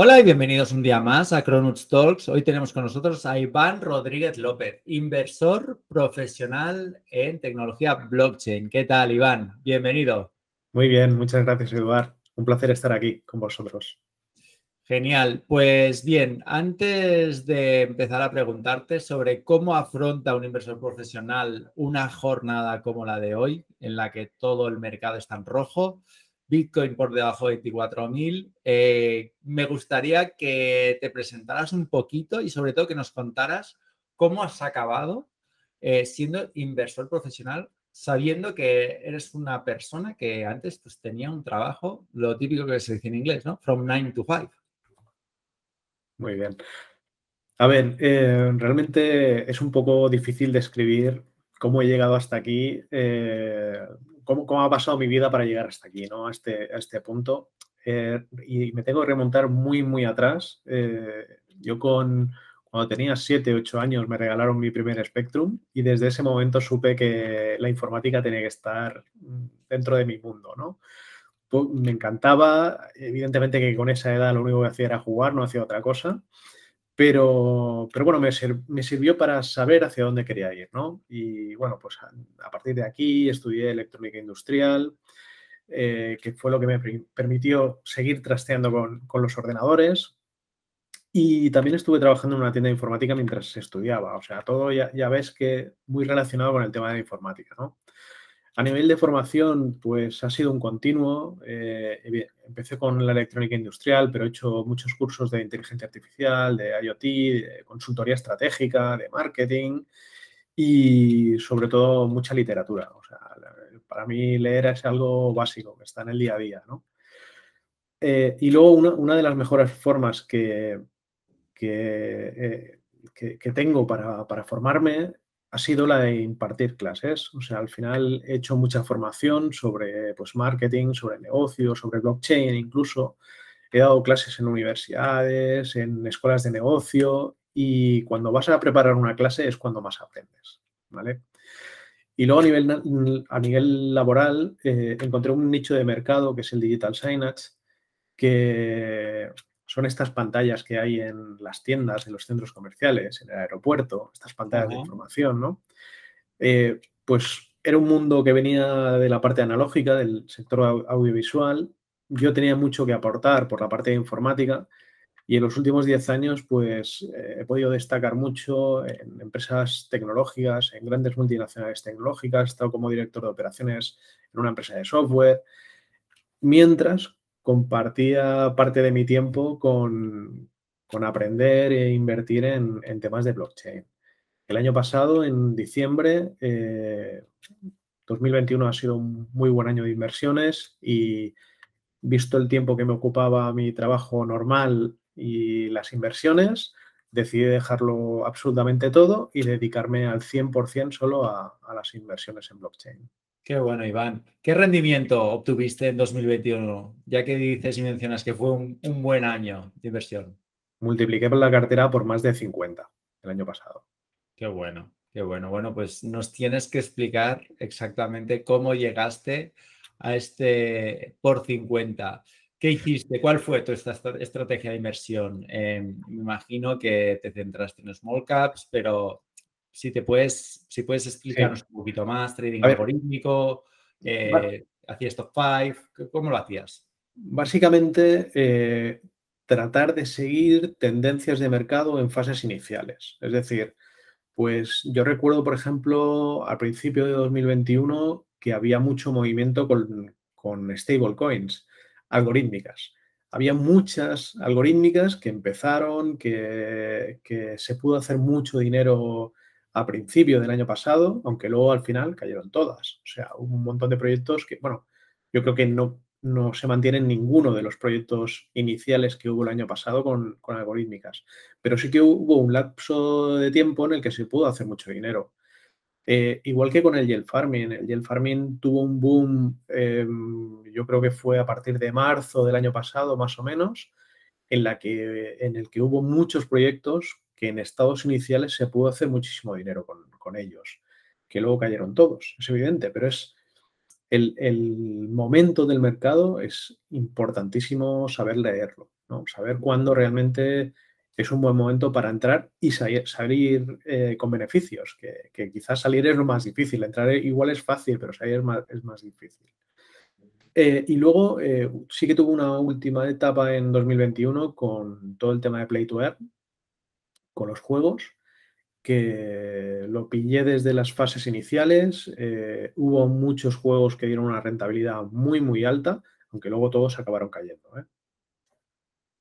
Hola y bienvenidos un día más a Cronuts Talks. Hoy tenemos con nosotros a Iván Rodríguez López, inversor profesional en tecnología blockchain. ¿Qué tal, Iván? Bienvenido. Muy bien, muchas gracias, Eduard. Un placer estar aquí con vosotros. Genial. Pues bien, antes de empezar a preguntarte sobre cómo afronta un inversor profesional una jornada como la de hoy, en la que todo el mercado está en rojo, Bitcoin por debajo de 24.000. Eh, me gustaría que te presentaras un poquito y sobre todo que nos contaras cómo has acabado eh, siendo inversor profesional sabiendo que eres una persona que antes pues, tenía un trabajo, lo típico que se dice en inglés, ¿no? From 9 to 5. Muy bien. A ver, eh, realmente es un poco difícil describir cómo he llegado hasta aquí cómo, ha pasado mi vida para llegar hasta aquí, ¿no? A este, a este punto. Eh, y me tengo que remontar muy, muy atrás. Eh, yo con, cuando tenía 7, 8 años me regalaron mi primer Spectrum y desde ese momento supe que la informática tenía que estar dentro de mi mundo, ¿no? Me encantaba, evidentemente que con esa edad lo único que hacía era jugar, no hacía otra cosa. Pero, pero bueno, me, me, sirvió para saber hacia dónde quería ir, ¿no? Y bueno, pues a, partir de aquí estudié electrónica industrial, eh, que fue lo que me permitió seguir trasteando con, con, los ordenadores. Y también estuve trabajando en una tienda de informática mientras estudiaba. O sea, todo ya, ya ves que muy relacionado con el tema de informática, ¿no? A nivel de formación, pues ha sido un continuo. Eh, empecé con la electrónica industrial, pero he hecho muchos cursos de inteligencia artificial, de IoT, de consultoría estratégica, de marketing y sobre todo mucha literatura. Para mí leer es algo básico, que está en el día a día. Eh, y luego una, de las mejores formas que, que, eh, tengo para, para formarme ha sido la de impartir clases. O sea, al final he hecho mucha formación sobre pues, marketing, sobre negocios, sobre blockchain incluso. He dado clases en universidades, en escuelas de negocio y cuando vas a preparar una clase es cuando más aprendes. ¿vale? Y luego a nivel, a nivel laboral eh, encontré un nicho de mercado que es el digital signage, que son estas pantallas que hay en las tiendas, en los centros comerciales, en el aeropuerto, estas pantallas de información, ¿no? Eh, pues era un mundo que venía de la parte analógica, del sector audiovisual. Yo tenía mucho que aportar por la parte de informática y en los últimos 10 años pues eh, he podido destacar mucho en empresas tecnológicas, en grandes multinacionales tecnológicas, he estado como director de operaciones en una empresa de software, mientras compartía parte de mi tiempo con, aprender e invertir en, temas de blockchain. El año pasado, en diciembre, 2021 eh, ha sido un muy buen año de inversiones y visto el tiempo que me ocupaba mi trabajo normal y las inversiones, decidí dejarlo absolutamente todo y dedicarme al 100% solo a las inversiones en blockchain. Qué bueno, Iván. ¿Qué rendimiento obtuviste en 2021? Ya que dices y mencionas que fue un, buen año de inversión. Multipliqué la cartera por más de 50 el año pasado. Qué bueno, qué bueno. Bueno, pues nos tienes que explicar exactamente cómo llegaste a este por 50. ¿Qué hiciste? ¿Cuál fue tu estrategia de inversión? Em, me imagino que te centraste en small caps, pero si te puedes, si puedes explicarnos un poquito más, trading algorítmico, eh, hacías top 5, ¿cómo lo hacías? Básicamente, eh, tratar de seguir tendencias de mercado en fases iniciales. Es decir, pues yo recuerdo, por ejemplo, al principio de 2021 que había mucho movimiento con, con stablecoins algorítmicas. Había muchas algorítmicas que empezaron, que, que se pudo hacer mucho dinero a principio del año pasado, aunque luego al final cayeron todas. O sea, hubo un montón de proyectos que, bueno, yo creo que no, no se mantienen ninguno de los proyectos iniciales que hubo el año pasado con, algorítmicas. Pero sí que hubo un lapso de tiempo en el que se pudo hacer mucho dinero. Eh, igual que con el Yield Farming. El Yield Farming tuvo un boom, em, yo creo que fue a partir de marzo del año pasado, más o menos, en, la que, en el que hubo muchos proyectos que en estados iniciales se pudo hacer muchísimo dinero con, ellos, que luego cayeron todos, es evidente, pero es el, momento del mercado es importantísimo saber leerlo. Saber cuándo realmente es un buen momento para entrar y salir, eh, con beneficios, que, quizás salir es lo más difícil, entrar igual es fácil, pero salir es más, difícil. Eh, y luego eh, sí que tuvo una última etapa en 2021 con todo el tema de Play to Earn, con los juegos, que lo pillé desde las fases iniciales. hubo muchos juegos que dieron una rentabilidad muy, muy alta, aunque luego todos acabaron cayendo.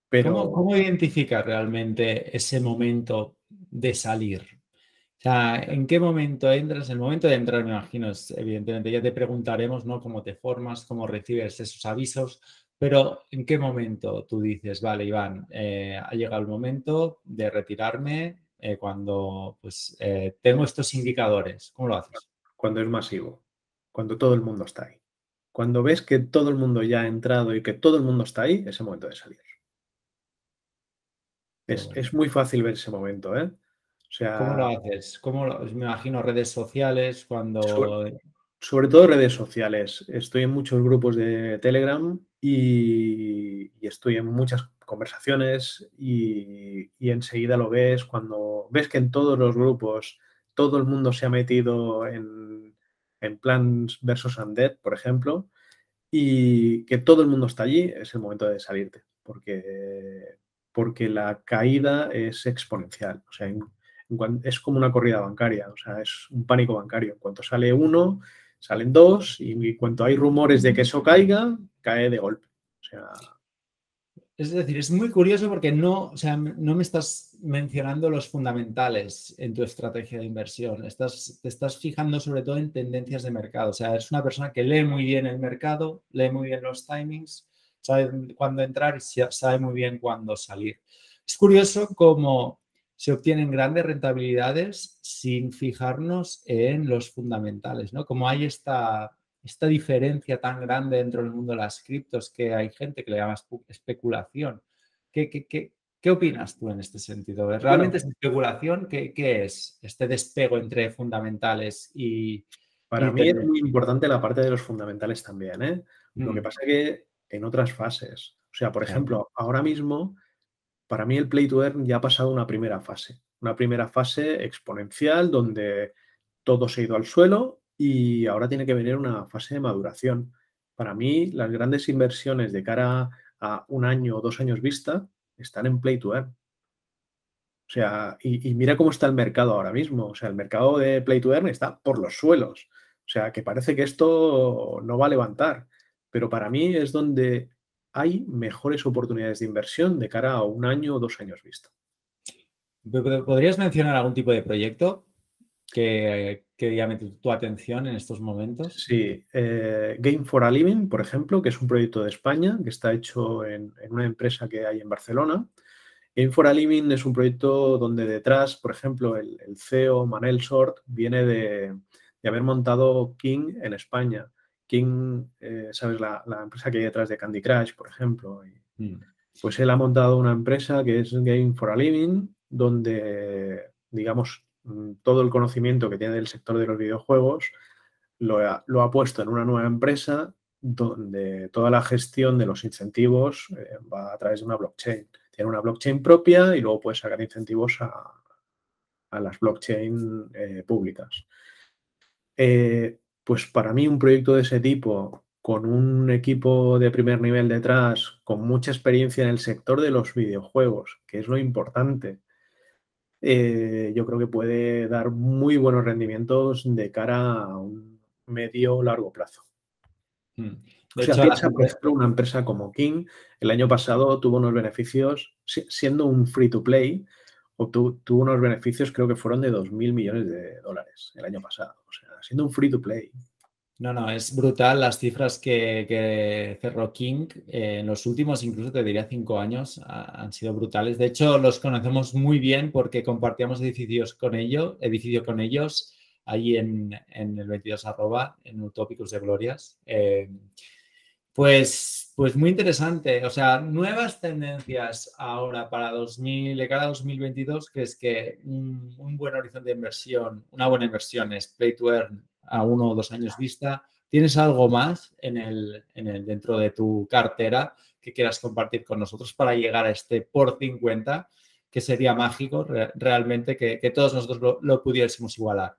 Pero... ¿Cómo, identificas realmente ese momento de salir? O sea, ¿en qué momento entras? El momento de entrar, me imagino, es, evidentemente, ya te preguntaremos, ¿no? Cómo te formas, cómo recibes esos avisos, pero ¿en qué momento tú dices, vale, Iván, eh, ha llegado el momento de retirarme eh, cuando pues, eh, tengo estos indicadores? ¿Cómo lo haces? Cuando es masivo, cuando todo el mundo está ahí. Cuando ves que todo el mundo ya ha entrado y que todo el mundo está ahí, es el momento de salir. Es, muy fácil ver ese momento, ¿eh? O sea, ¿Cómo lo haces? ¿Cómo me imagino redes sociales cuando... Sobre, todo redes sociales. Estoy en muchos grupos de Telegram y, estoy en muchas conversaciones y, enseguida lo ves cuando ves que en todos los grupos todo el mundo se ha metido en, en Plants versus Undead, por ejemplo, y que todo el mundo está allí, es el momento de salirte, porque porque la caída es exponencial. O sea, es como una corrida bancaria, o sea, es un pánico bancario. En cuanto sale uno, salen dos, y en cuanto hay rumores de que eso caiga, cae de golpe. Es decir, es muy curioso porque no, sea, no me estás mencionando los fundamentales en tu estrategia de inversión. Estás, te estás fijando sobre todo en tendencias de mercado. O sea, eres una persona que lee muy bien el mercado, lee muy bien los timings sabe cuándo entrar y sabe muy bien cuándo salir. Es curioso cómo se obtienen grandes rentabilidades sin fijarnos en los fundamentales, ¿no? Como hay esta, esta diferencia tan grande dentro del mundo de las criptos que hay gente que le llama especulación. ¿Qué, qué, qué, opinas tú en este sentido? ¿Realmente es especulación? ¿Qué, es este despego entre fundamentales y... Para mí es muy importante la parte de los fundamentales también. ¿eh? Lo que mm. pasa es que en otras fases. O sea, por ejemplo, ahora mismo, para mí el Play to Earn ya ha pasado una primera fase. Una primera fase exponencial donde todo se ha ido al suelo y ahora tiene que venir una fase de maduración. Para mí, las grandes inversiones de cara a un año o dos años vista están en Play to Earn. O sea, y, mira cómo está el mercado ahora mismo. O sea, el mercado de Play to Earn está por los suelos. O sea, que parece que esto no va a levantar pero para mí es donde hay mejores oportunidades de inversión de cara a un año o dos años vista. ¿Podrías mencionar algún tipo de proyecto que, que llame tu, atención en estos momentos? Sí, eh, Game for a Living, por ejemplo, que es un proyecto de España que está hecho en, una empresa que hay en Barcelona. Game for a Living es un proyecto donde detrás, por ejemplo, el, CEO Manel Sort viene de, de haber montado King en España King, eh, ¿sabes? La, empresa que hay detrás de Candy Crush, por ejemplo. Mm. Pues él ha montado una empresa que es Game for a Living, donde, digamos, mm, todo el conocimiento que tiene del sector de los videojuegos lo ha, puesto en una nueva empresa donde toda la gestión de los incentivos eh, va a través de una blockchain. Tiene una blockchain propia y luego puede sacar incentivos a, las blockchain eh, públicas. Pues para mí un proyecto de ese tipo, con un equipo de primer nivel detrás, con mucha experiencia en el sector de los videojuegos, que es lo importante, eh, yo creo que puede dar muy buenos rendimientos de cara a un medio largo plazo. Mm. o sea, piensa, por ejemplo, una empresa como King, el año pasado tuvo unos beneficios, siendo un free to play, tuvo unos beneficios, creo que fueron de 2.000 millones de dólares el año pasado. O sea, siendo un free to play. No, no, es brutal las cifras que, cerró King eh, en los últimos, incluso te diría cinco años, han sido brutales. De hecho, los conocemos muy bien porque compartíamos edificios con ellos, edificio con ellos, ahí en, el 22 arroba, en Utópicos de Glorias. Eh, pues, pues muy interesante. O sea, nuevas tendencias ahora para 2000, de cara a 2022, que es que un, buen horizonte de inversión, una buena inversión es play to earn a uno o dos años vista. ¿Tienes algo más en el, en el, dentro de tu cartera que quieras compartir con nosotros para llegar a este por 50 que sería mágico realmente que, todos nosotros lo, pudiésemos igualar?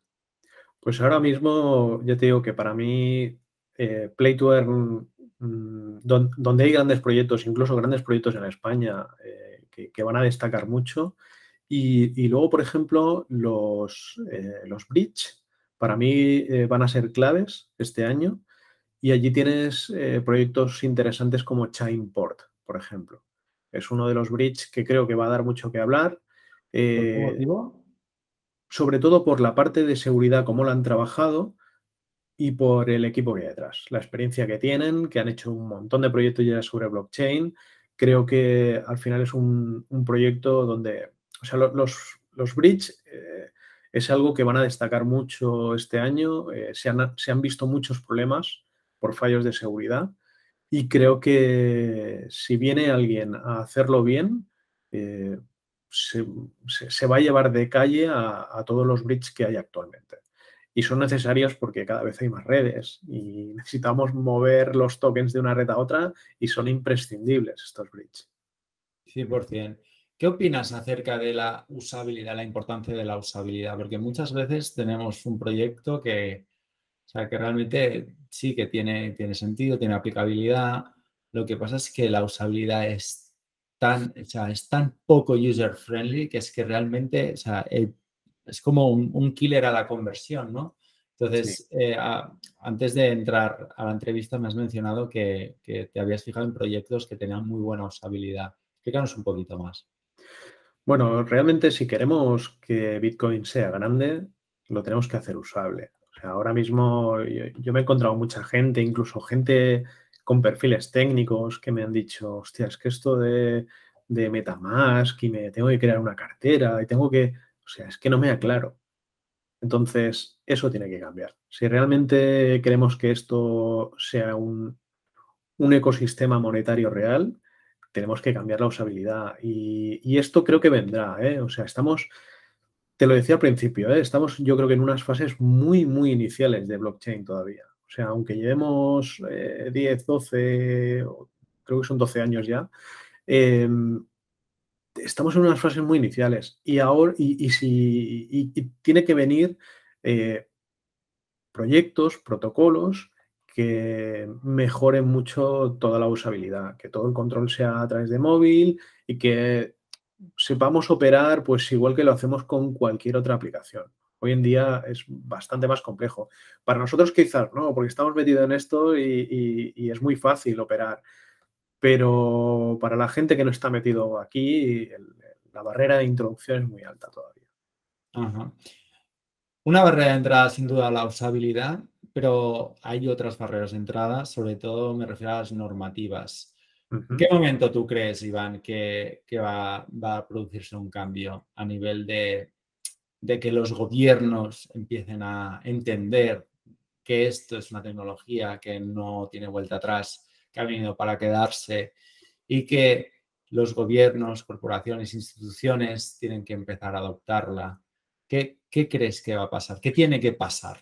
Pues ahora mismo yo te digo que para mí eh, Play to Earn, mm, donde hay grandes proyectos, incluso grandes proyectos en España eh, que, van a destacar mucho, y, luego, por ejemplo, los, eh, los bridge, para mí eh, van a ser claves este año. Y allí tienes proyectos interesantes como Chainport, por ejemplo. Es uno de los bridge que creo que va a dar mucho que hablar. sobre todo por la parte de seguridad, cómo lo han trabajado y por el equipo que hay detrás, la experiencia que tienen, que han hecho un montón de proyectos ya sobre blockchain. Creo que al final es un, proyecto donde, o sea, los, los bridge eh, es algo que van a destacar mucho este año. Eh, se, han, visto muchos problemas por fallos de seguridad y creo que si viene alguien a hacerlo bien, eh, se, va a llevar de calle a, a todos los bridges que hay actualmente y son necesarios porque cada vez hay más redes y necesitamos mover los tokens de una red a otra y son imprescindibles estos bridges. 100%. ¿Qué opinas acerca de la usabilidad, la importancia de la usabilidad? Porque muchas veces tenemos un proyecto que, o sea, que realmente sí que tiene, tiene sentido, tiene aplicabilidad. Lo que pasa es que la usabilidad es tan, o sea, es tan poco user friendly que es que realmente o sea, es como un, killer a la conversión, ¿no? Entonces, eh, antes de entrar a la entrevista me has mencionado que, te habías fijado en proyectos que tenían muy buena usabilidad. Explícanos un poquito más. Bueno, realmente si queremos que Bitcoin sea grande, lo tenemos que hacer usable. O sea, ahora mismo yo, me he encontrado mucha gente, incluso gente con perfiles técnicos que me han dicho, hostia, es que esto de, de Metamask y me tengo que crear una cartera y tengo que o sea, es que no me aclaro. Entonces, eso tiene que cambiar. Si realmente queremos que esto sea un, ecosistema monetario real, tenemos que cambiar la usabilidad. Y, esto creo que vendrá. ¿eh? O sea, estamos, te lo decía al principio, ¿eh? estamos yo creo que en unas fases muy, muy iniciales de blockchain todavía. O sea, aunque llevemos 10, 12, creo que son 12 años ya, em, estamos en unas fases muy iniciales y ahora y, si tiene que venir eh, proyectos, protocolos que mejoren mucho toda la usabilidad, que todo el control sea a través de móvil y que sepamos operar pues igual que lo hacemos con cualquier otra aplicación. Hoy en día es bastante más complejo. Para nosotros quizás no, porque estamos metidos en esto y es muy fácil operar pero para la gente que no está metido aquí, la barrera de introducción es muy alta todavía. Una barrera de entrada, sin duda, la usabilidad, pero hay otras barreras de entrada, sobre todo me refiero a las normativas. ¿En qué momento tú crees, Iván, que, va, a producirse un cambio a nivel de, de que los gobiernos empiecen a entender que esto es una tecnología que no tiene vuelta atrás que ha venido para quedarse y que los gobiernos, corporaciones, instituciones tienen que empezar a adoptarla. ¿Qué, crees que va a pasar? ¿Qué tiene que pasar?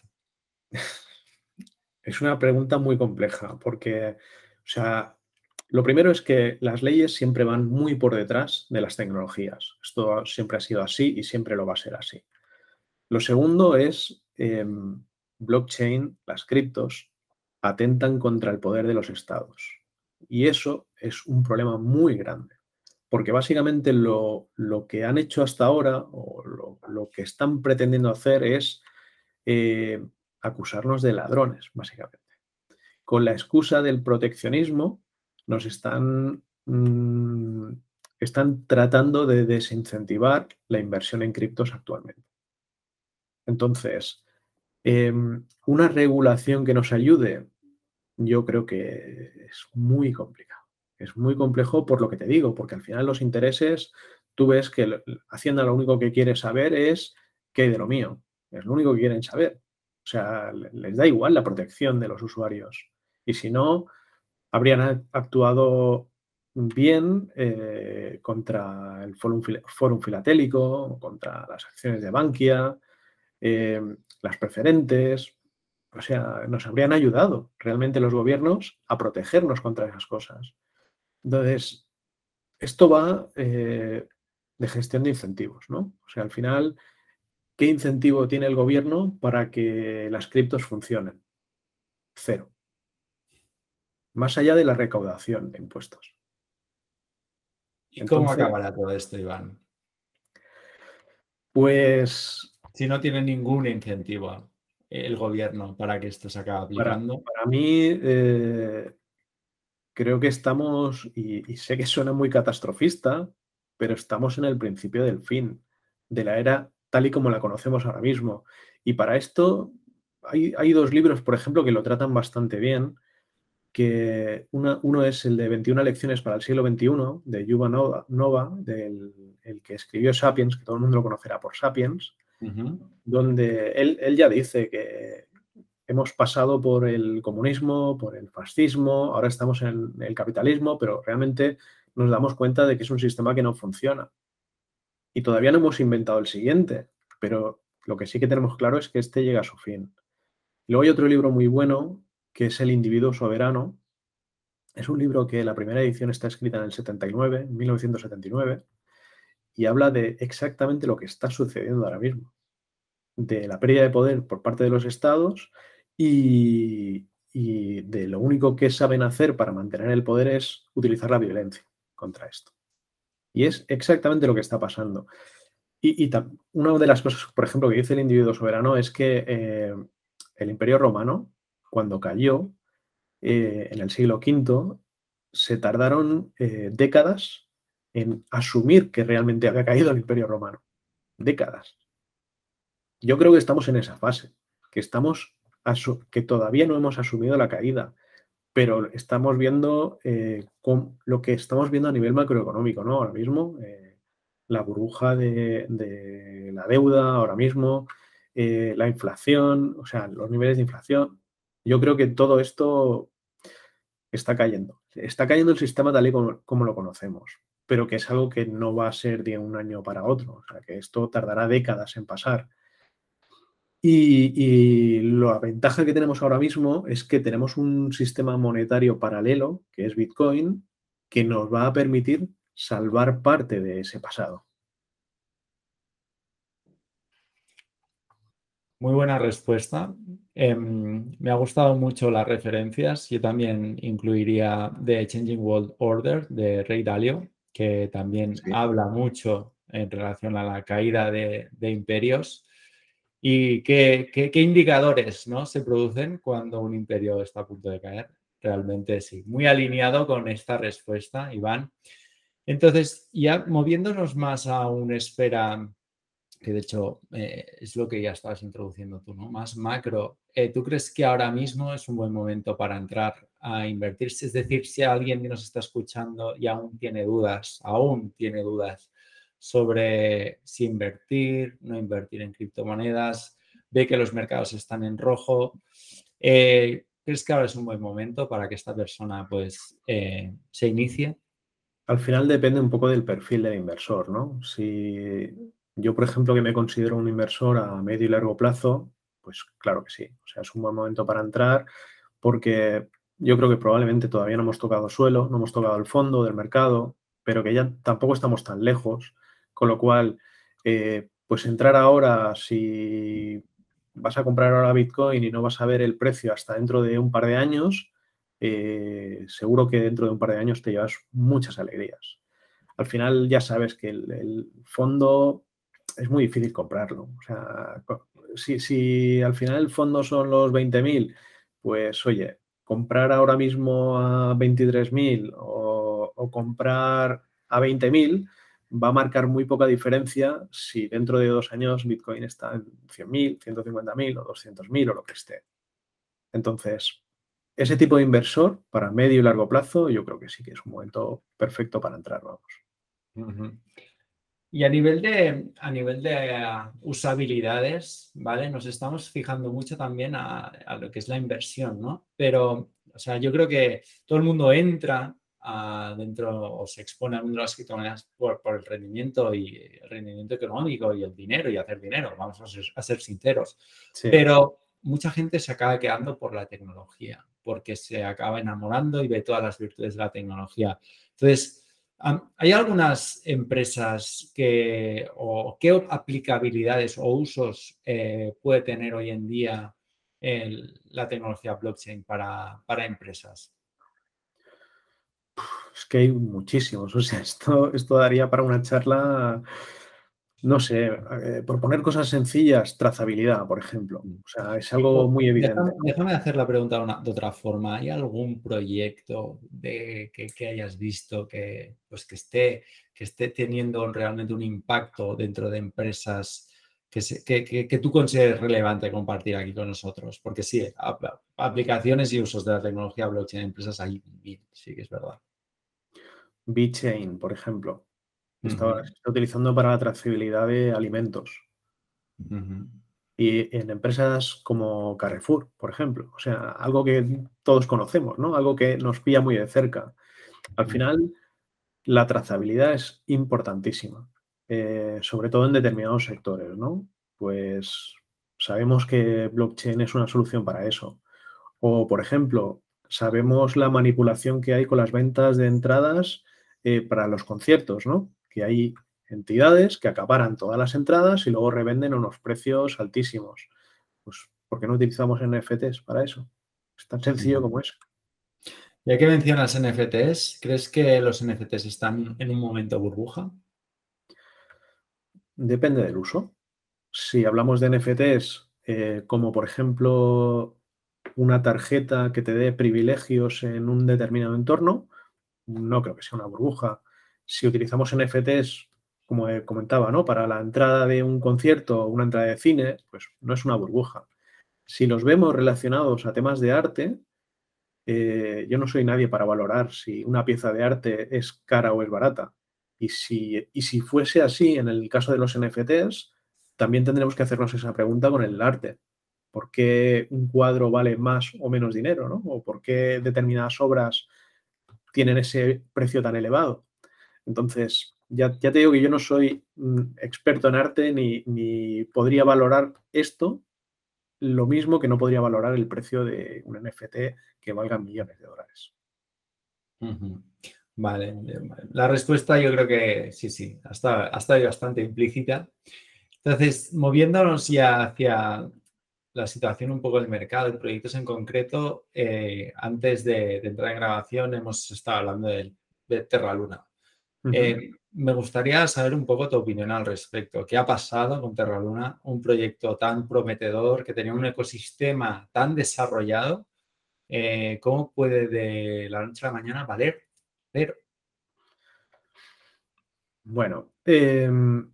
Es una pregunta muy compleja porque, o sea, lo primero es que las leyes siempre van muy por detrás de las tecnologías. Esto siempre ha sido así y siempre lo va a ser así. Lo segundo es em, blockchain, las criptos, atentan contra el poder de los estados. Y eso es un problema muy grande, porque básicamente lo, que han hecho hasta ahora o lo, que están pretendiendo hacer es eh, acusarnos de ladrones, básicamente. Con la excusa del proteccionismo, nos están, mm, están tratando de desincentivar la inversión en criptos actualmente. Entonces, em, una regulación que nos ayude yo creo que es muy complicado. Es muy complejo por lo que te digo, porque al final los intereses, tú ves que Hacienda lo único que quiere saber es qué hay de lo mío. Es lo único que quieren saber. O sea, les da igual la protección de los usuarios. Y si no, habrían actuado bien eh, contra el Fórum, Filatélico, contra las acciones de Bankia, eh, las preferentes, o sea, nos habrían ayudado realmente los gobiernos a protegernos contra esas cosas. Entonces, esto va eh, de gestión de incentivos, ¿no? O sea, al final, ¿qué incentivo tiene el gobierno para que las criptos funcionen? Cero. Más allá de la recaudación de impuestos. ¿Y cómo acabará todo esto, Iván? Pues... Si no tiene ningún incentivo el gobierno para que esto se acabe aplicando. Para, mí, eh, creo que estamos, y, sé que suena muy catastrofista, pero estamos en el principio del fin de la era tal y como la conocemos ahora mismo. Y para esto hay, hay dos libros, por ejemplo, que lo tratan bastante bien que uno es el de 21 lecciones para el siglo XXI, de Yuval Nova, del el que escribió Sapiens, que todo el mundo lo conocerá por Sapiens, donde él, ya dice que hemos pasado por el comunismo, por el fascismo, ahora estamos en el capitalismo, pero realmente nos damos cuenta de que es un sistema que no funciona. Y todavía no hemos inventado el siguiente, pero lo que sí que tenemos claro es que este llega a su fin. Luego hay otro libro muy bueno que es El individuo soberano. Es un libro que la primera edición está escrita en el 79, 1979, y habla de exactamente lo que está sucediendo ahora mismo, de la pérdida de poder por parte de los estados y, de lo único que saben hacer para mantener el poder es utilizar la violencia contra esto. Y es exactamente lo que está pasando. Y, una de las cosas, por ejemplo, que dice el individuo soberano es que eh, el imperio romano cuando cayó eh, en el siglo V, se tardaron eh, décadas en asumir que realmente había caído el Imperio Romano. Décadas. Yo creo que estamos en esa fase, que estamos que todavía no hemos asumido la caída, pero estamos viendo eh, lo que estamos viendo a nivel macroeconómico, ¿no? Ahora mismo, la burbuja de, de, la deuda, ahora mismo, la inflación, o sea, los niveles de inflación, yo creo que todo esto está cayendo. Está cayendo el sistema tal y como, lo conocemos, pero que es algo que no va a ser de un año para otro. O sea, que esto tardará décadas en pasar. Y, la ventaja que tenemos ahora mismo es que tenemos un sistema monetario paralelo, que es Bitcoin, que nos va a permitir salvar parte de ese pasado. Muy buena respuesta. Em, me ha gustado mucho las referencias. Yo también incluiría The Changing World Order de Rey Dalio, que también habla mucho en relación a la caída de, imperios y qué, qué, indicadores ¿no? se producen cuando un imperio está a punto de caer. Realmente sí, muy alineado con esta respuesta, Iván. Entonces, ya moviéndonos más a una esfera que de hecho eh, es lo que ya estabas introduciendo tú, ¿no? Más macro. Eh, ¿Tú crees que ahora mismo es un buen momento para entrar a invertir? Es decir, si alguien nos está escuchando y aún tiene dudas, aún tiene dudas sobre si invertir, no invertir en criptomonedas, ve que los mercados están en rojo, eh, ¿crees que ahora es un buen momento para que esta persona pues se inicie? Al final depende un poco del perfil del inversor, ¿no? Si yo, por ejemplo, que me considero un inversor a medio y largo plazo, pues claro que sí. O sea, es un buen momento para entrar porque yo creo que probablemente todavía no hemos tocado suelo, no hemos tocado el fondo del mercado, pero que ya tampoco estamos tan lejos, con lo cual, eh, pues entrar ahora, si vas a comprar ahora Bitcoin y no vas a ver el precio hasta dentro de un par de años, eh, seguro que dentro de un par de años te llevas muchas alegrías. Al final ya sabes que el fondo es muy difícil comprarlo. O sea, si, al final el fondo son los 20.000, pues oye, comprar ahora mismo a 23.000 o, o comprar a 20.000 va a marcar muy poca diferencia si dentro de dos años Bitcoin está en 100.000, 150.000 o 200.000 o lo que esté. Entonces, ese tipo de inversor para medio y largo plazo, yo creo que sí que es un momento perfecto para entrar, vamos. Y a nivel de, a nivel de eh, usabilidades, ¿vale? Nos estamos fijando mucho también a, lo que es la inversión, ¿no? Pero, o sea, yo creo que todo el mundo entra dentro o se expone al mundo de las criptomonedas por, por, el rendimiento y el rendimiento económico y el dinero y hacer dinero, vamos a ser, sinceros. Pero mucha gente se acaba quedando por la tecnología, porque se acaba enamorando y ve todas las virtudes de la tecnología. Entonces, ¿hay algunas empresas que, o qué aplicabilidades o usos eh, puede tener hoy en día la tecnología blockchain para, para empresas? Es que hay muchísimos. O sea, esto, esto daría para una charla no sé, eh, por poner cosas sencillas, trazabilidad, por ejemplo. Mm. O sea, es algo muy evidente. Déjame, hacer la pregunta de otra forma. ¿Hay algún proyecto de, que, hayas visto que, pues que, esté, que esté teniendo realmente un impacto dentro de empresas que, que, tú consideres relevante compartir aquí con nosotros? Porque sí, aplicaciones y usos de la tecnología blockchain en empresas hay, sí que es verdad. BitChain, por ejemplo. Está, utilizando para la trazabilidad de alimentos. Y en empresas como Carrefour, por ejemplo. O sea, algo que todos conocemos, ¿no? Algo que nos pilla muy de cerca. Al final, la trazabilidad es importantísima, eh, sobre todo en determinados sectores, ¿no? Pues sabemos que blockchain es una solución para eso. O, por ejemplo, sabemos la manipulación que hay con las ventas de entradas eh, para los conciertos, ¿no? Que hay entidades que acaparan todas las entradas y luego revenden a unos precios altísimos. Pues, ¿por qué no utilizamos NFTs para eso? Es tan sencillo como eso. Ya que mencionas NFTs, ¿crees que los NFTs están en un momento burbuja? Depende del uso. Si hablamos de NFTs, eh, como por ejemplo una tarjeta que te dé privilegios en un determinado entorno, no creo que sea una burbuja si utilizamos NFTs, como comentaba, ¿no? Para la entrada de un concierto o una entrada de cine, pues no es una burbuja. Si los vemos relacionados a temas de arte, eh, yo no soy nadie para valorar si una pieza de arte es cara o es barata. Y si, y si fuese así en el caso de los NFTs, también tendremos que hacernos esa pregunta con el arte. ¿Por qué un cuadro vale más o menos dinero? ¿no? ¿O por qué determinadas obras tienen ese precio tan elevado? Entonces, ya, te digo que yo no soy mm, experto en arte ni, podría valorar esto lo mismo que no podría valorar el precio de un NFT que valga millones de dólares. Vale, la respuesta yo creo que sí, sí, ha estado, bastante implícita. Entonces, moviéndonos ya hacia la situación un poco del mercado, de proyectos en concreto, eh, antes de, entrar en grabación hemos estado hablando de, de Terra Luna. Eh, me gustaría saber un poco tu opinión al respecto. ¿Qué ha pasado con Terra Luna? Un proyecto tan prometedor, que tenía un ecosistema tan desarrollado. Eh, ¿Cómo puede de la noche a la mañana valer Pero Bueno, em,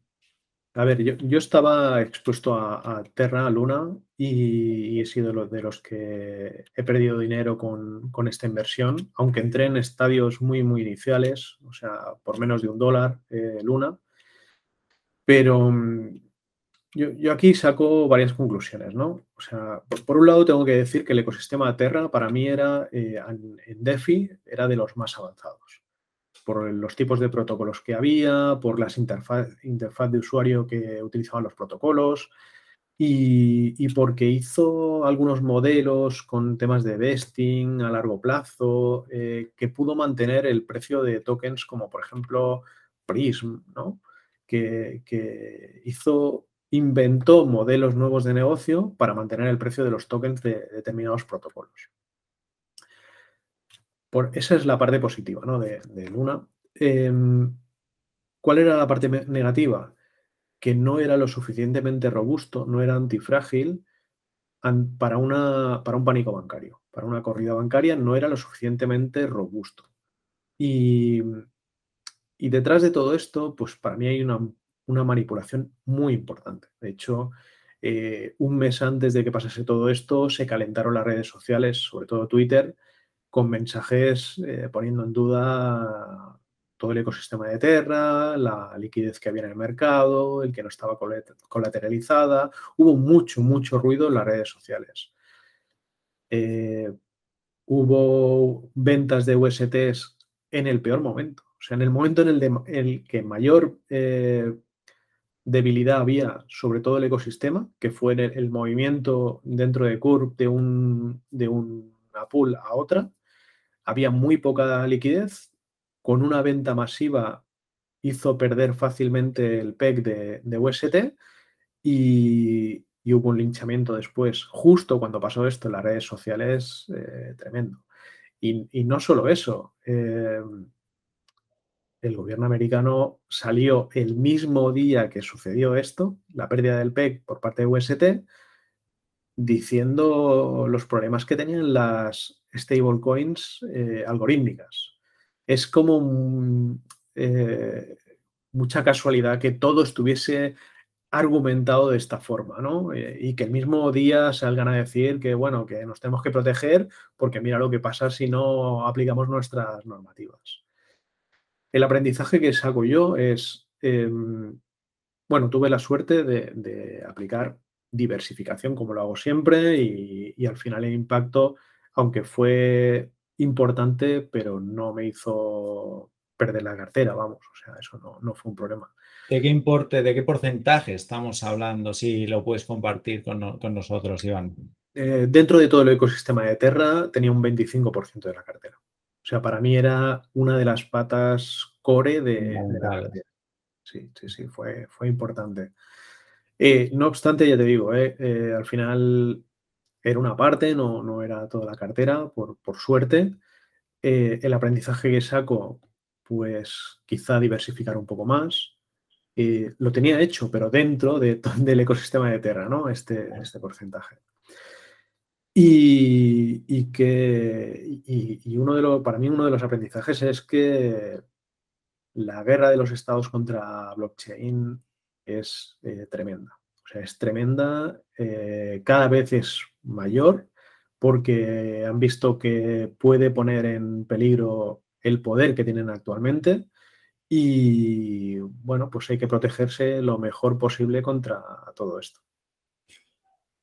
a ver, yo, estaba expuesto a, Terra, a Luna, y, he sido de los que he perdido dinero con, esta inversión, aunque entré en estadios muy, muy iniciales, o sea, por menos de un dólar eh, Luna. Pero mm, yo, aquí saco varias conclusiones, ¿no? O sea, por, un lado tengo que decir que el ecosistema Terra para mí era, eh, en DeFi, era de los más avanzados por los tipos de protocolos que había, por las interfaz, de usuario que utilizaban los protocolos y, porque hizo algunos modelos con temas de vesting a largo plazo eh, que pudo mantener el precio de tokens como por ejemplo Prism, ¿no? que, que hizo inventó modelos nuevos de negocio para mantener el precio de los tokens de determinados protocolos esa es la parte positiva ¿no? de, Luna. Em, ¿Cuál era la parte negativa? Que no era lo suficientemente robusto, no era antifrágil para, una, para un pánico bancario. Para una corrida bancaria no era lo suficientemente robusto. Y, detrás de todo esto, pues para mí hay una, manipulación muy importante. De hecho, eh, un mes antes de que pasase todo esto, se calentaron las redes sociales, sobre todo Twitter, con mensajes eh, poniendo en duda todo el ecosistema de Terra, la liquidez que había en el mercado, el que no estaba colateralizada. Hubo mucho, mucho ruido en las redes sociales. Eh, hubo ventas de USTs en el peor momento. O sea, en el momento en el, que mayor eh, debilidad había sobre todo el ecosistema, que fue el, movimiento dentro de Curve de, un, de una pool a otra. Había muy poca liquidez. Con una venta masiva hizo perder fácilmente el PEC de, UST y, hubo un linchamiento después, justo cuando pasó esto en las redes sociales, eh, tremendo. Y, no solo eso, eh, el gobierno americano salió el mismo día que sucedió esto, la pérdida del PEC por parte de UST, diciendo los problemas que tenían las stablecoins eh, algorítmicas. Es como eh, mucha casualidad que todo estuviese argumentado de esta forma, ¿no? Eh, y que el mismo día salgan a decir que, bueno, que nos tenemos que proteger porque mira lo que pasa si no aplicamos nuestras normativas. El aprendizaje que saco yo es, em, bueno, tuve la suerte de, aplicar diversificación como lo hago siempre y, al final el impacto, aunque fue importante, pero no me hizo perder la cartera, vamos, o sea, eso no, fue un problema. ¿De qué importe, de qué porcentaje estamos hablando? Si lo puedes compartir con, nosotros, Iván. Eh, dentro de todo el ecosistema de Terra tenía un 25% de la cartera. O sea, para mí era una de las patas core de, la Sí, sí, sí, fue, fue importante. Eh, no obstante, ya te digo, eh, al final era una parte, no, no era toda la cartera, por, suerte. el aprendizaje que saco, pues quizá diversificar un poco más. lo tenía hecho, pero dentro de, del ecosistema de Terra, ¿no? Este, este porcentaje. Y, que y, uno de los, para mí uno de los aprendizajes es que la guerra de los estados contra blockchain es eh, tremenda. O sea, es tremenda, eh, cada vez es mayor porque han visto que puede poner en peligro el poder que tienen actualmente y bueno, pues hay que protegerse lo mejor posible contra todo esto.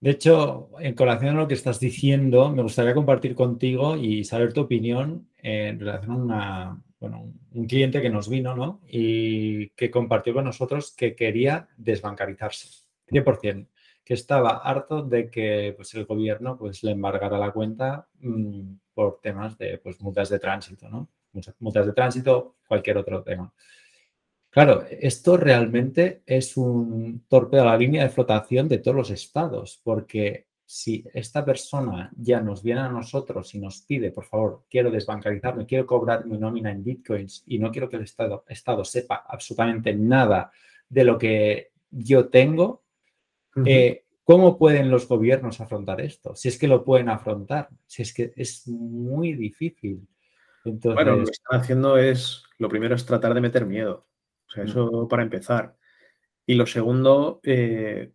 De hecho, en colación a lo que estás diciendo, me gustaría compartir contigo y saber tu opinión en relación a un cliente que nos vino ¿no? y que compartió con nosotros que quería desbancarizarse, 100%, que estaba harto de que pues, el gobierno pues, le embargara la cuenta mm, por temas de pues, multas de tránsito, ¿no? multas de tránsito, cualquier otro tema. Claro, esto realmente es un torpedo a la línea de flotación de todos los estados, porque si esta persona ya nos viene a nosotros y nos pide, por favor, quiero desbancarizarme, quiero cobrar mi nómina en bitcoins y no quiero que el estado, estado sepa absolutamente nada de lo que yo tengo, eh, ¿cómo pueden los gobiernos afrontar esto? Si es que lo pueden afrontar, si es que es muy difícil. Bueno, lo que están haciendo es, lo primero es tratar de meter miedo. O sea, eso para empezar. Y lo segundo, eh,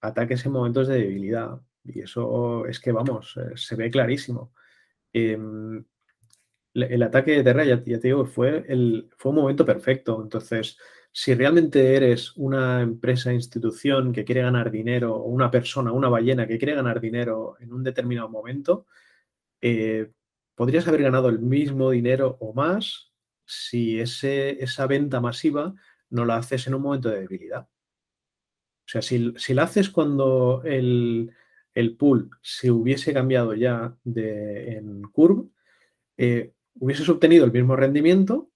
ataques en momentos de debilidad. Y eso es que, vamos, eh, se ve clarísimo. Em, el ataque de Terra, ya, te digo, fue, el, fue un momento perfecto. Entonces, si realmente eres una empresa, institución que quiere ganar dinero, o una persona, una ballena que quiere ganar dinero en un determinado momento, eh, podrías haber ganado el mismo dinero o más si ese, esa venta masiva no la haces en un momento de debilidad. O sea, si, la haces cuando el, pool se hubiese cambiado ya de, en curve, eh, hubieses obtenido el mismo rendimiento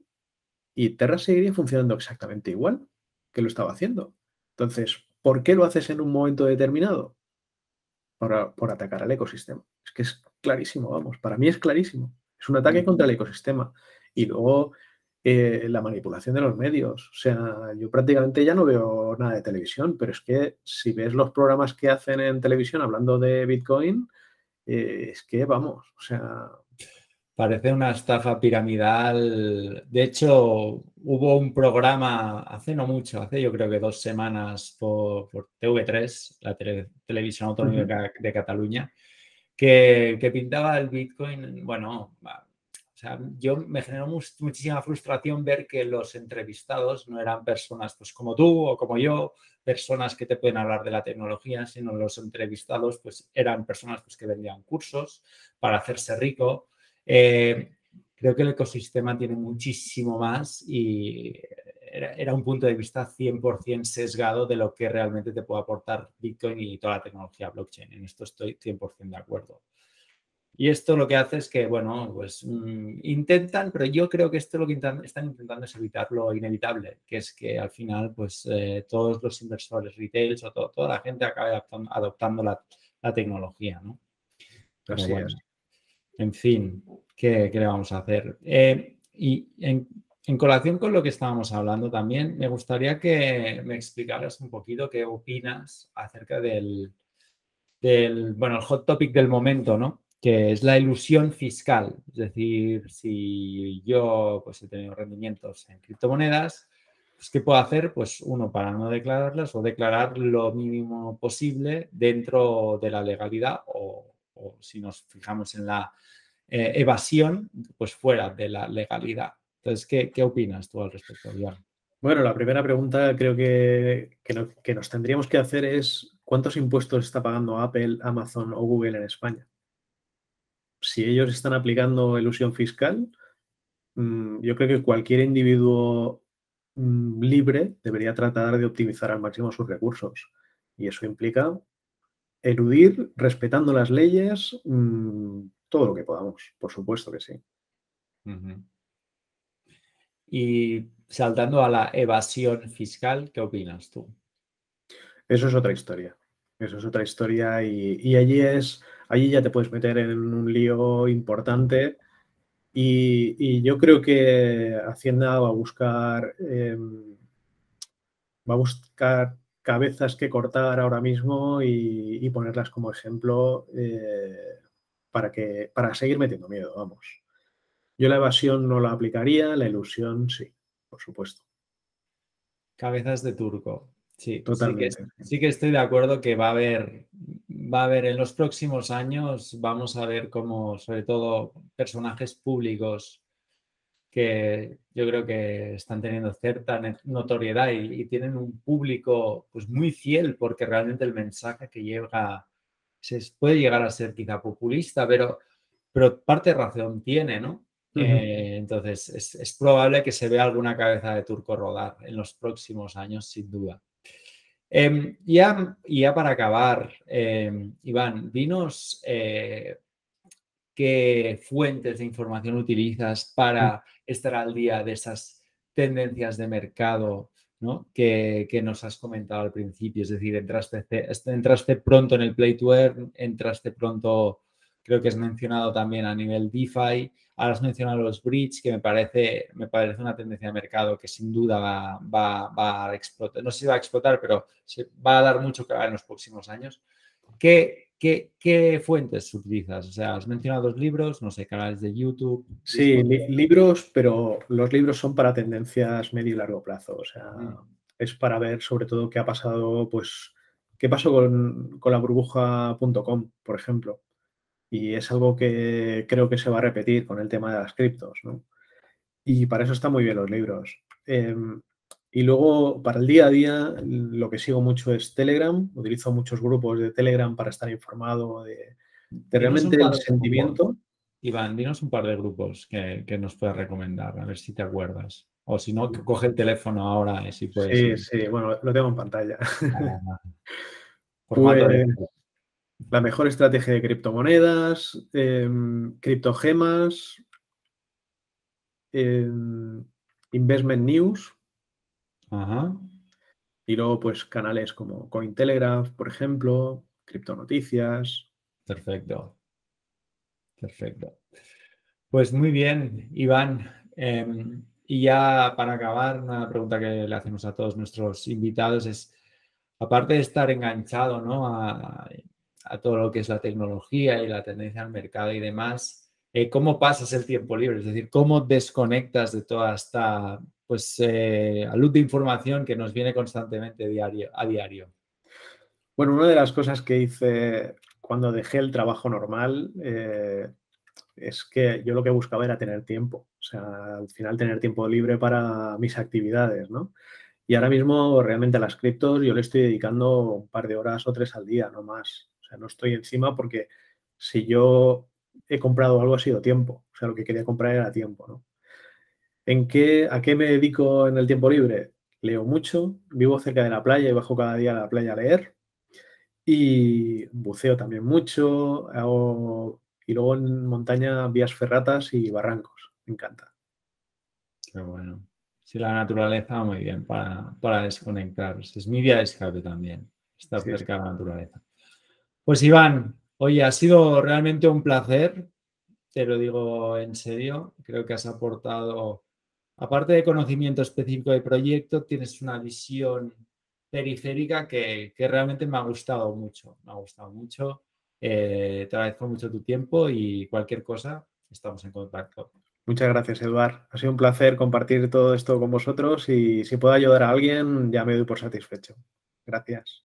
y Terra seguiría funcionando exactamente igual que lo estaba haciendo. Entonces, ¿por qué lo haces en un momento determinado? Por, por atacar al ecosistema. Es que es clarísimo, vamos, para mí es clarísimo. Es un ataque contra el ecosistema. Y luego eh, la manipulación de los medios. O sea, yo prácticamente ya no veo nada de televisión, pero es que si ves los programas que hacen en televisión hablando de Bitcoin, eh, es que vamos, o sea... Parece una estafa piramidal. De hecho, hubo un programa hace no mucho, hace yo creo que dos semanas por, TV3, la televisión autonómica de Cataluña, que, que, pintaba el Bitcoin, bueno, sea, yo me generó muchísima frustración ver que los entrevistados no eran personas pues, como tú o como yo, personas que te pueden hablar de la tecnología, sino los entrevistados pues, eran personas pues, que vendían cursos para hacerse rico. Eh, creo que el ecosistema tiene muchísimo más y era, un punto de vista 100% sesgado de lo que realmente te puede aportar Bitcoin y toda la tecnología blockchain. En esto estoy 100% de acuerdo. Y esto lo que hace es que, bueno, pues mm, intentan, pero yo creo que esto lo que están intentando es evitar lo inevitable, que es que al final, pues eh, todos los inversores retails o toda la gente acabe adoptando, la, tecnología, ¿no? Así es. En fin, ¿qué, le vamos a hacer? Eh, y en, en, colación con lo que estábamos hablando también, me gustaría que me explicaras un poquito qué opinas acerca del, del, bueno, el hot topic del momento, ¿no? que es la ilusión fiscal. Es decir, si yo pues, he tenido rendimientos en criptomonedas, pues, ¿qué puedo hacer? Pues uno, para no declararlas o declarar lo mínimo posible dentro de la legalidad o, si nos fijamos en la eh, evasión, pues fuera de la legalidad. Entonces, ¿qué, opinas tú al respecto, Bueno, la primera pregunta creo que, que nos tendríamos que hacer es ¿cuántos impuestos está pagando Apple, Amazon o Google en España? si ellos están aplicando ilusión fiscal, mm, yo creo que cualquier individuo mm, libre debería tratar de optimizar al máximo sus recursos. Y eso implica eludir, respetando las leyes, mm, todo lo que podamos, por supuesto que sí. Y saltando a la evasión fiscal, ¿qué opinas tú? Eso es otra historia. Eso es otra historia y, allí es, allí ya te puedes meter en un lío importante y, yo creo que Hacienda va a buscar, em, va a buscar cabezas que cortar ahora mismo y, ponerlas como ejemplo eh, para, que, para seguir metiendo miedo, vamos. Yo la evasión no la aplicaría, la ilusión sí, por supuesto. Cabezas de turco. Sí, Totalmente. Sí que, estoy de acuerdo que va a haber, va a haber en los próximos años, vamos a ver cómo, sobre todo, personajes públicos que yo creo que están teniendo cierta notoriedad y, tienen un público pues muy fiel porque realmente el mensaje que llega se puede llegar a ser quizá populista, pero, pero parte de razón tiene, ¿no? Eh, entonces es, es probable que se vea alguna cabeza de turco rodar en los próximos años, sin duda. Em, ya, ya, para acabar, em, Iván, dinos eh, qué fuentes de información utilizas para estar al día de esas tendencias de mercado que, nos has comentado al principio. Es decir, entraste, entraste pronto en el Play to Earn, entraste pronto, creo que has mencionado también a nivel DeFi. Ahora has mencionado los bridge, que me parece, me parece una tendencia de mercado que sin duda va, va, a explotar. No sé si va a explotar, pero se va a dar mucho que en los próximos años. ¿Qué, qué, qué fuentes utilizas? O sea, has mencionado dos libros, no sé, canales de YouTube. Sí, libros, pero los libros son para tendencias medio y largo plazo. O sea, mm. es para ver sobre todo qué ha pasado, pues, qué pasó con, con la burbuja.com, por ejemplo y es algo que creo que se va a repetir con el tema de las criptos, ¿no? Y para eso están muy bien los libros. Em, y luego, para el día a día, lo que sigo mucho es Telegram. Utilizo muchos grupos de Telegram para estar informado de, realmente el sentimiento. Iván, dinos un par de grupos que, nos puedes recomendar, a ver si te acuerdas. O si no, coge el teléfono ahora y si puedes. Sí, sí, bueno, lo tengo en pantalla. Ah, pues, la mejor estrategia de criptomonedas, em, criptogemas, em, investment news. Y luego, pues, canales como Cointelegraph, por ejemplo, criptonoticias. Perfecto. Perfecto. Pues muy bien, Iván. Em, y ya para acabar, una pregunta que le hacemos a todos nuestros invitados es, aparte de estar enganchado ¿no? a, a todo lo que es la tecnología y la tendencia al mercado y demás, eh, ¿cómo pasas el tiempo libre? Es decir, ¿cómo desconectas de toda esta pues, eh, luz de información que nos viene constantemente a diario? Bueno, una de las cosas que hice cuando dejé el trabajo normal eh, es que yo lo que buscaba era tener tiempo, o sea, al final tener tiempo libre para mis actividades, ¿no? Y ahora mismo realmente a las criptos yo le estoy dedicando un par de horas o tres al día, no más no estoy encima porque si yo he comprado algo ha sido tiempo. O sea, lo que quería comprar era tiempo, ¿no? ¿En qué, ¿A qué me dedico en el tiempo libre? Leo mucho, vivo cerca de la playa y bajo cada día a la playa a leer. Y buceo también mucho, y luego en montaña vías ferratas y barrancos. Me encanta. Qué bueno. Sí, la naturaleza muy bien para, para desconectar. Es mi día de escape también, estar cerca de la naturaleza. Pues Iván, oye, ha sido realmente un placer, te lo digo en serio. Creo que has aportado aparte de conocimiento específico del proyecto, tienes una visión periférica que, realmente me ha gustado mucho. Me ha gustado mucho. Eh, te agradezco mucho tu tiempo y cualquier cosa, estamos en contacto. Muchas gracias, Eduard. Ha sido un placer compartir todo esto con vosotros y si puedo ayudar a alguien, ya me doy por satisfecho. Gracias.